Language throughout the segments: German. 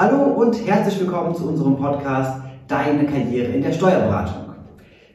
Hallo und herzlich willkommen zu unserem Podcast Deine Karriere in der Steuerberatung.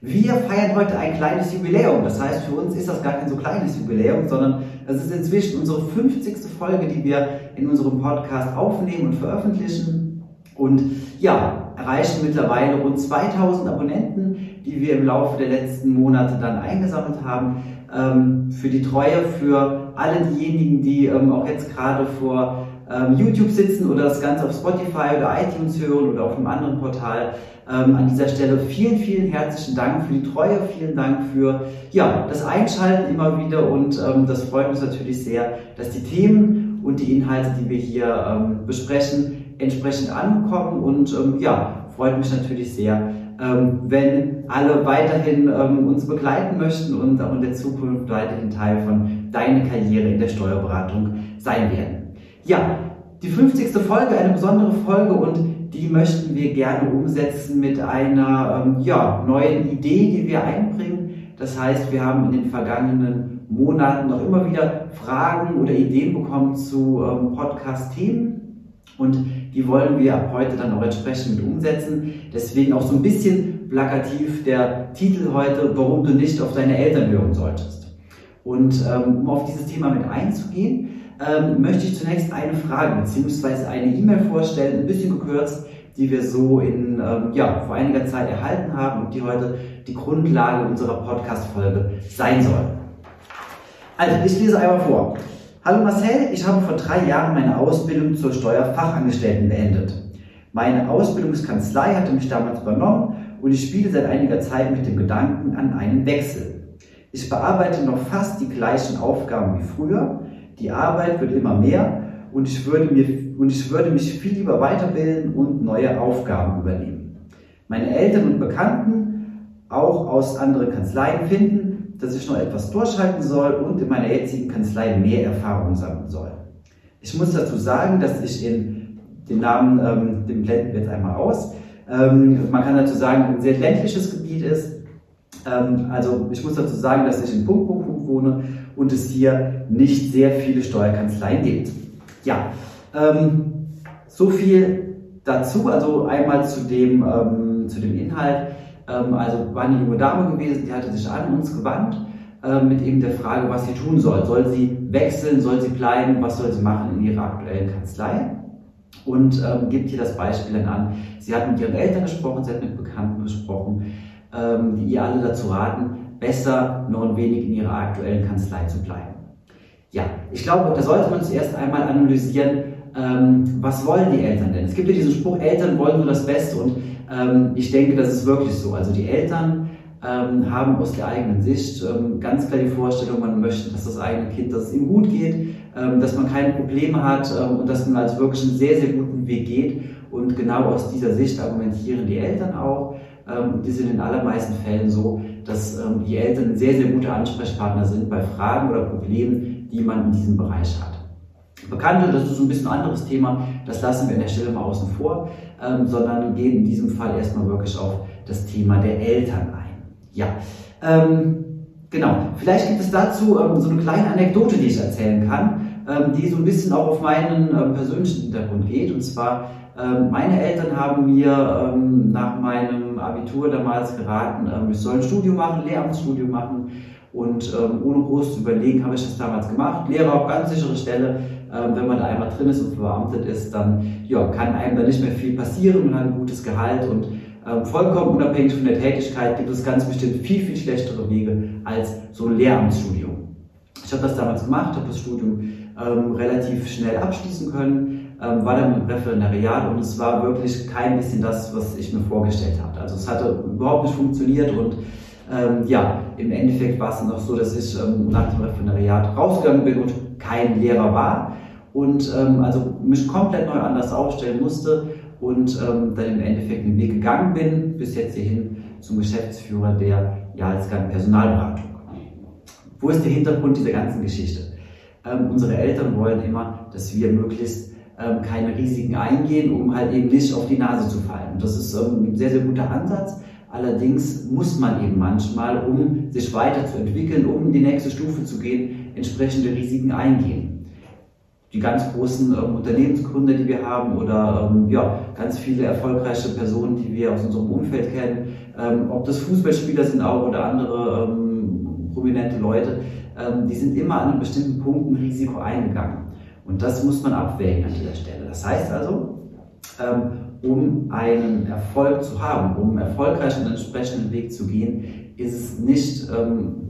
Wir feiern heute ein kleines Jubiläum. Das heißt, für uns ist das gar kein so kleines Jubiläum, sondern es ist inzwischen unsere 50. Folge, die wir in unserem Podcast aufnehmen und veröffentlichen. Und ja, erreichen mittlerweile rund 2000 Abonnenten, die wir im Laufe der letzten Monate dann eingesammelt haben. Ähm, für die Treue, für alle diejenigen, die ähm, auch jetzt gerade vor ähm, YouTube sitzen oder das Ganze auf Spotify oder iTunes hören oder auf einem anderen Portal. Ähm, an dieser Stelle vielen, vielen herzlichen Dank für die Treue, vielen Dank für ja, das Einschalten immer wieder und ähm, das freut uns natürlich sehr, dass die Themen und die Inhalte, die wir hier ähm, besprechen, entsprechend ankommen und ähm, ja, freut mich natürlich sehr, ähm, wenn alle weiterhin uns begleiten möchten und auch in der Zukunft weiterhin Teil von deiner Karriere in der Steuerberatung sein werden. Ja, die 50. Folge, eine besondere Folge und die möchten wir gerne umsetzen mit einer ähm, ja, neuen Idee, die wir einbringen. Das heißt, wir haben in den vergangenen Monaten noch immer wieder Fragen oder Ideen bekommen zu ähm, Podcast-Themen und die wollen wir ab heute dann auch entsprechend umsetzen. Deswegen auch so ein bisschen plakativ der Titel heute, warum du nicht auf deine Eltern hören solltest. Und ähm, um auf dieses Thema mit einzugehen, ähm, möchte ich zunächst eine Frage bzw. eine E-Mail vorstellen, ein bisschen gekürzt, die wir so in, ähm, ja, vor einiger Zeit erhalten haben und die heute die Grundlage unserer Podcast-Folge sein soll. Also, ich lese einmal vor. Hallo Marcel, ich habe vor drei Jahren meine Ausbildung zur Steuerfachangestellten beendet. Meine Ausbildungskanzlei hatte mich damals übernommen und ich spiele seit einiger Zeit mit dem Gedanken an einen Wechsel. Ich bearbeite noch fast die gleichen Aufgaben wie früher, die Arbeit wird immer mehr und ich würde, mir, und ich würde mich viel lieber weiterbilden und neue Aufgaben übernehmen. Meine Eltern und Bekannten, auch aus anderen Kanzleien, finden, dass ich noch etwas durchhalten soll und in meiner jetzigen Kanzlei mehr Erfahrung sammeln soll. Ich muss dazu sagen, dass ich in den Namen, ähm, den blenden wir jetzt einmal aus, ähm, man kann dazu sagen, ein sehr ländliches Gebiet ist. Ähm, also ich muss dazu sagen, dass ich in Punkt, Punkt, Punkt wohne und es hier nicht sehr viele Steuerkanzleien gibt. Ja, ähm, so viel dazu, also einmal zu dem, ähm, zu dem Inhalt. Ähm, also war eine junge Dame gewesen, die hatte sich an uns gewandt äh, mit eben der Frage, was sie tun soll. Soll sie wechseln, soll sie bleiben, was soll sie machen in ihrer aktuellen Kanzlei? Und ähm, gibt hier das Beispiel dann an. Sie hat mit ihren Eltern gesprochen, sie hat mit Bekannten gesprochen, ähm, die ihr alle dazu raten, besser noch ein wenig in ihrer aktuellen Kanzlei zu bleiben. Ja, ich glaube, da sollte man zuerst einmal analysieren, ähm, was wollen die Eltern denn? Es gibt ja diesen Spruch, Eltern wollen nur das Beste und ähm, ich denke, das ist wirklich so. Also die Eltern ähm, haben aus der eigenen Sicht ähm, ganz klar die Vorstellung, man möchte, dass das eigene Kind, dass es ihm gut geht, ähm, dass man keine Probleme hat ähm, und dass man also wirklich einen sehr, sehr guten Weg geht. Und genau aus dieser Sicht argumentieren die Eltern auch. Ähm, die sind in allermeisten Fällen so, dass ähm, die Eltern sehr, sehr gute Ansprechpartner sind bei Fragen oder Problemen, die man in diesem Bereich hat. Bekannte, das ist ein bisschen ein anderes Thema, das lassen wir an der Stelle mal außen vor, ähm, sondern gehen in diesem Fall erstmal wirklich auf das Thema der Eltern ein. Ja, ähm, genau. Vielleicht gibt es dazu ähm, so eine kleine Anekdote, die ich erzählen kann, ähm, die so ein bisschen auch auf meinen ähm, persönlichen Hintergrund geht. Und zwar meine Eltern haben mir ähm, nach meinem Abitur damals geraten, ähm, ich soll ein Studium machen, Lehramtsstudium machen. Und ohne groß zu überlegen, habe ich das damals gemacht. Lehrer auf ganz sichere Stelle. wenn man da einmal drin ist und verbeamtet ist, dann ja, kann einem da nicht mehr viel passieren. Man hat ein gutes Gehalt und vollkommen unabhängig von der Tätigkeit gibt es ganz bestimmt viel, viel schlechtere Wege als so ein Lehramtsstudium. Ich habe das damals gemacht, habe das Studium ähm, relativ schnell abschließen können ähm, war dann im Referendariat und es war wirklich kein bisschen das, was ich mir vorgestellt hatte. Also es hatte überhaupt nicht funktioniert und ähm, ja, im Endeffekt war es dann auch so, dass ich ähm, nach dem Referendariat rausgegangen bin und kein Lehrer war und ähm, also mich komplett neu anders aufstellen musste und ähm, dann im Endeffekt den Weg gegangen bin, bis jetzt hierhin zum Geschäftsführer der Jalsgang Personalberatung. Wo ist der Hintergrund dieser ganzen Geschichte? Ähm, unsere Eltern wollen immer, dass wir möglichst ähm, keine Risiken eingehen, um halt eben nicht auf die Nase zu fallen. Das ist ähm, ein sehr, sehr guter Ansatz. Allerdings muss man eben manchmal, um sich weiterzuentwickeln, um in die nächste Stufe zu gehen, entsprechende Risiken eingehen. die ganz großen ähm, Unternehmensgründer, die wir haben oder ähm, ja, ganz viele erfolgreiche Personen, die wir aus unserem Umfeld kennen, ähm, ob das Fußballspieler sind auch oder andere ähm, prominente Leute, ähm, die sind immer an einem bestimmten Punkt ein Risiko eingegangen. Und das muss man abwägen an dieser Stelle. Das heißt also, ähm, um einen Erfolg zu haben, um erfolgreich einen entsprechenden Weg zu gehen, ist es nicht,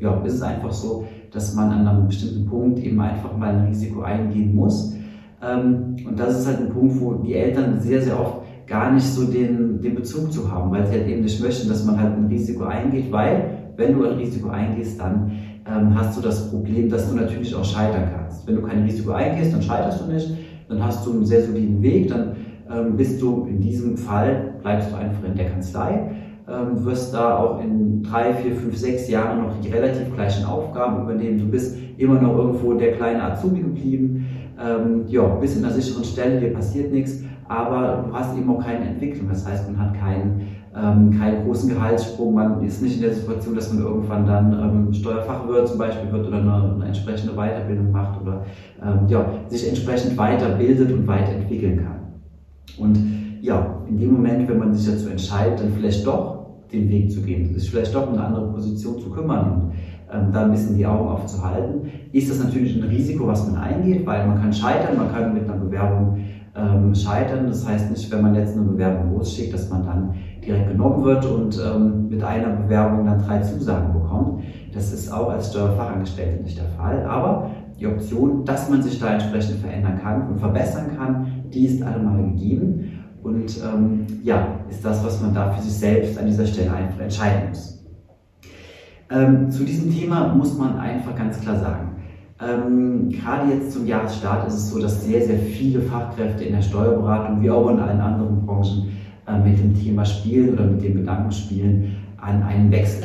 ja, ist es einfach so, dass man an einem bestimmten Punkt eben einfach mal ein Risiko eingehen muss. Ähm, und das ist halt ein Punkt, wo die Eltern sehr, sehr oft gar nicht so den, den Bezug zu haben, weil sie halt eben nicht möchten, dass man halt ein Risiko eingeht, weil wenn du ein Risiko eingehst, dann ähm, hast du das Problem, dass du natürlich auch scheitern kannst. Wenn du kein Risiko eingehst, dann scheiterst du nicht, dann hast du einen sehr soliden Weg, dann ähm, bist du in diesem Fall, bleibst du einfach in der Kanzlei ähm, wirst da auch in drei, vier, fünf, sechs Jahren noch die relativ gleichen Aufgaben übernehmen. Du bist immer noch irgendwo der kleine Azubi geblieben, ähm, ja, bist in einer sicheren Stelle, dir passiert nichts, aber du hast eben auch keine Entwicklung. Das heißt, man hat keinen, ähm, keinen großen Gehaltssprung, man ist nicht in der Situation, dass man irgendwann dann ähm, Steuerfachwirt zum Beispiel wird oder eine, eine entsprechende Weiterbildung macht oder ähm, ja, sich entsprechend weiterbildet und weiterentwickeln kann. Und ja, in dem Moment, wenn man sich dazu entscheidet, dann vielleicht doch den Weg zu gehen, sich vielleicht doch um eine andere Position zu kümmern und ähm, da ein bisschen die Augen aufzuhalten, ist das natürlich ein Risiko, was man eingeht, weil man kann scheitern, man kann mit einer Bewerbung ähm, scheitern. Das heißt nicht, wenn man jetzt eine Bewerbung losschickt, dass man dann direkt genommen wird und ähm, mit einer Bewerbung dann drei Zusagen bekommt. Das ist auch als Steuerfachangestellte nicht der Fall. Aber die Option, dass man sich da entsprechend verändern kann und verbessern kann, die ist allemal gegeben. Und ähm, ja, ist das, was man da für sich selbst an dieser Stelle einfach entscheiden muss. Ähm, zu diesem Thema muss man einfach ganz klar sagen, ähm, gerade jetzt zum Jahresstart ist es so, dass sehr, sehr viele Fachkräfte in der Steuerberatung wie auch in allen anderen Branchen mit dem Thema spielen oder mit dem Gedanken spielen an einen Wechsel.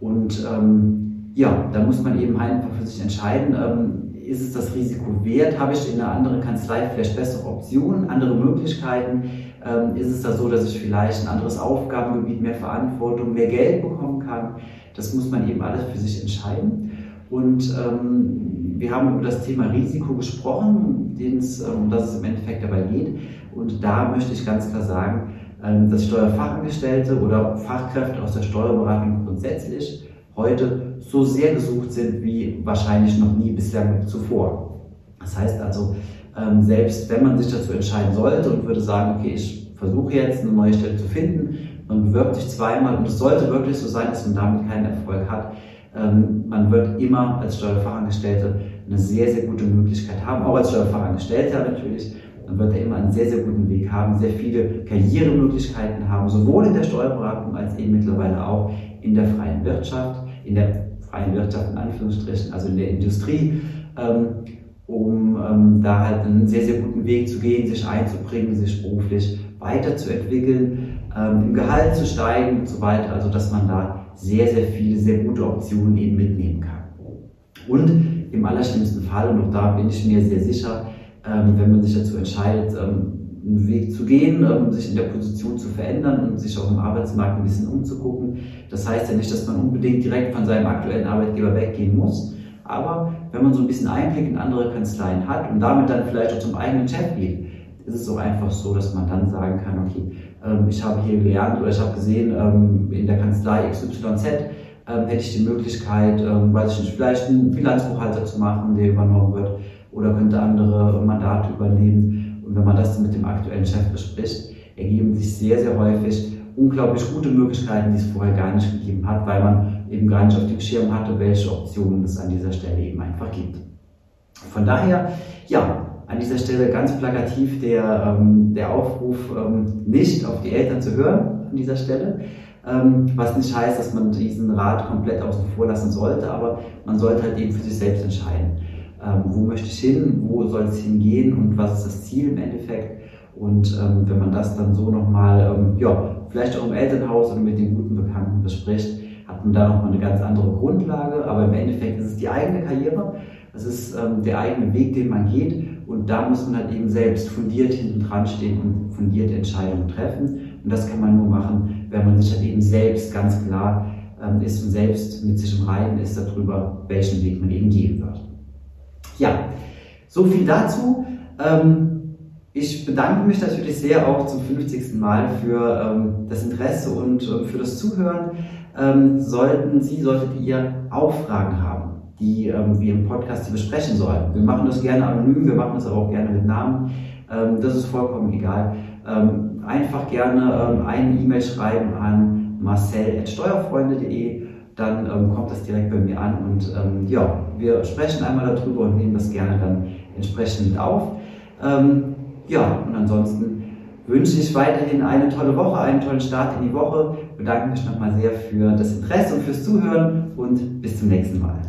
Und ähm, ja, da muss man eben einfach für sich entscheiden, ähm, ist es das Risiko wert? Habe ich in einer anderen Kanzlei vielleicht bessere Optionen, andere Möglichkeiten? Ähm, ist es da so, dass ich vielleicht ein anderes Aufgabengebiet, mehr Verantwortung, mehr Geld bekommen kann? Das muss man eben alles für sich entscheiden. Und ähm, wir haben über das Thema Risiko gesprochen, es, um ähm, das es im Endeffekt dabei geht. Und da möchte ich ganz klar sagen, ähm, dass Steuerfachangestellte oder Fachkräfte aus der Steuerberatung grundsätzlich heute so sehr gesucht sind wie wahrscheinlich noch nie bislang zuvor. Das heißt also, ähm, selbst wenn man sich dazu entscheiden sollte und würde sagen, okay, ich versuche jetzt eine neue Stelle zu finden, man bewirbt sich zweimal und es sollte wirklich so sein, dass man damit keinen Erfolg hat, ähm, man wird immer als Steuerfachangestellte eine sehr, sehr gute Möglichkeit haben, auch als Steuerfachangestellter natürlich, dann wird er immer einen sehr, sehr guten Weg haben, sehr viele Karrieremöglichkeiten haben, sowohl in der Steuerberatung als eben mittlerweile auch in der freien Wirtschaft in der freien Wirtschaft in Anführungsstrichen, also in der Industrie, ähm, um ähm, da halt einen sehr, sehr guten Weg zu gehen, sich einzubringen, sich beruflich weiterzuentwickeln, ähm, im Gehalt zu steigen und so weiter. Also dass man da sehr, sehr viele, sehr gute Optionen eben mitnehmen kann. Und im allerschlimmsten Fall, und auch da bin ich mir sehr sicher, wenn man sich dazu entscheidet, einen Weg zu gehen, um sich in der Position zu verändern und sich auch im Arbeitsmarkt ein bisschen umzugucken. Das heißt ja nicht, dass man unbedingt direkt von seinem aktuellen Arbeitgeber weggehen muss. Aber wenn man so ein bisschen Einblick in andere Kanzleien hat und damit dann vielleicht auch zum eigenen Chef geht, ist es auch einfach so, dass man dann sagen kann, okay, ähm, ich habe hier gelernt oder ich habe gesehen, ähm, in der Kanzlei XYZ ähm, hätte ich die Möglichkeit, weiß ich nicht, vielleicht einen Bilanzbuchhalter zu machen, der übernommen wird oder könnte andere Mandate übernehmen. Und wenn man das mit dem aktuellen Chef bespricht, ergeben sich sehr, sehr häufig unglaublich gute Möglichkeiten, die es vorher gar nicht gegeben hat, weil man eben gar nicht auf dem Schirm hatte, welche Optionen es an dieser Stelle eben einfach gibt. Von daher, ja, an dieser Stelle ganz plakativ der, ähm, der Aufruf, ähm, nicht auf die Eltern zu hören an dieser Stelle, ähm, was nicht heißt, dass man diesen Rat komplett außen vor lassen sollte, aber man sollte halt eben für sich selbst entscheiden ähm, wo möchte ich hin, wo soll es hingehen und was ist das Ziel im Endeffekt. Und ähm, wenn man das dann so nochmal, ähm, ja, vielleicht auch im Elternhaus oder mit den guten Bekannten bespricht, hat man da nochmal eine ganz andere Grundlage. Aber im Endeffekt ist es die eigene Karriere, es ist ähm, der eigene Weg, den man geht. Und da muss man halt eben selbst fundiert hinten dran stehen und fundierte Entscheidungen treffen. Und das kann man nur machen, wenn man sich halt eben selbst ganz klar ähm, ist und selbst mit sich im Reinen ist darüber, welchen Weg man eben gehen wird. Ja, So viel dazu. Ähm, ich bedanke mich natürlich sehr auch zum 50. Mal für ähm, das Interesse und äh, für das Zuhören. Ähm, sollten Sie, solltet ihr auch Fragen haben, die ähm, wir im Podcast hier besprechen sollten. Wir machen das gerne anonym, wir machen das aber auch gerne mit Namen. Ähm, das ist vollkommen egal. Ähm, einfach gerne ähm, eine E-Mail schreiben an marcel.steuerfreunde.de dann ähm, kommt das direkt bei mir an und ähm, ja, wir sprechen einmal darüber und nehmen das gerne dann entsprechend auf. Ähm, ja, und ansonsten wünsche ich weiterhin eine tolle Woche, einen tollen Start in die Woche. Bedanke mich nochmal sehr für das Interesse und fürs Zuhören und bis zum nächsten Mal.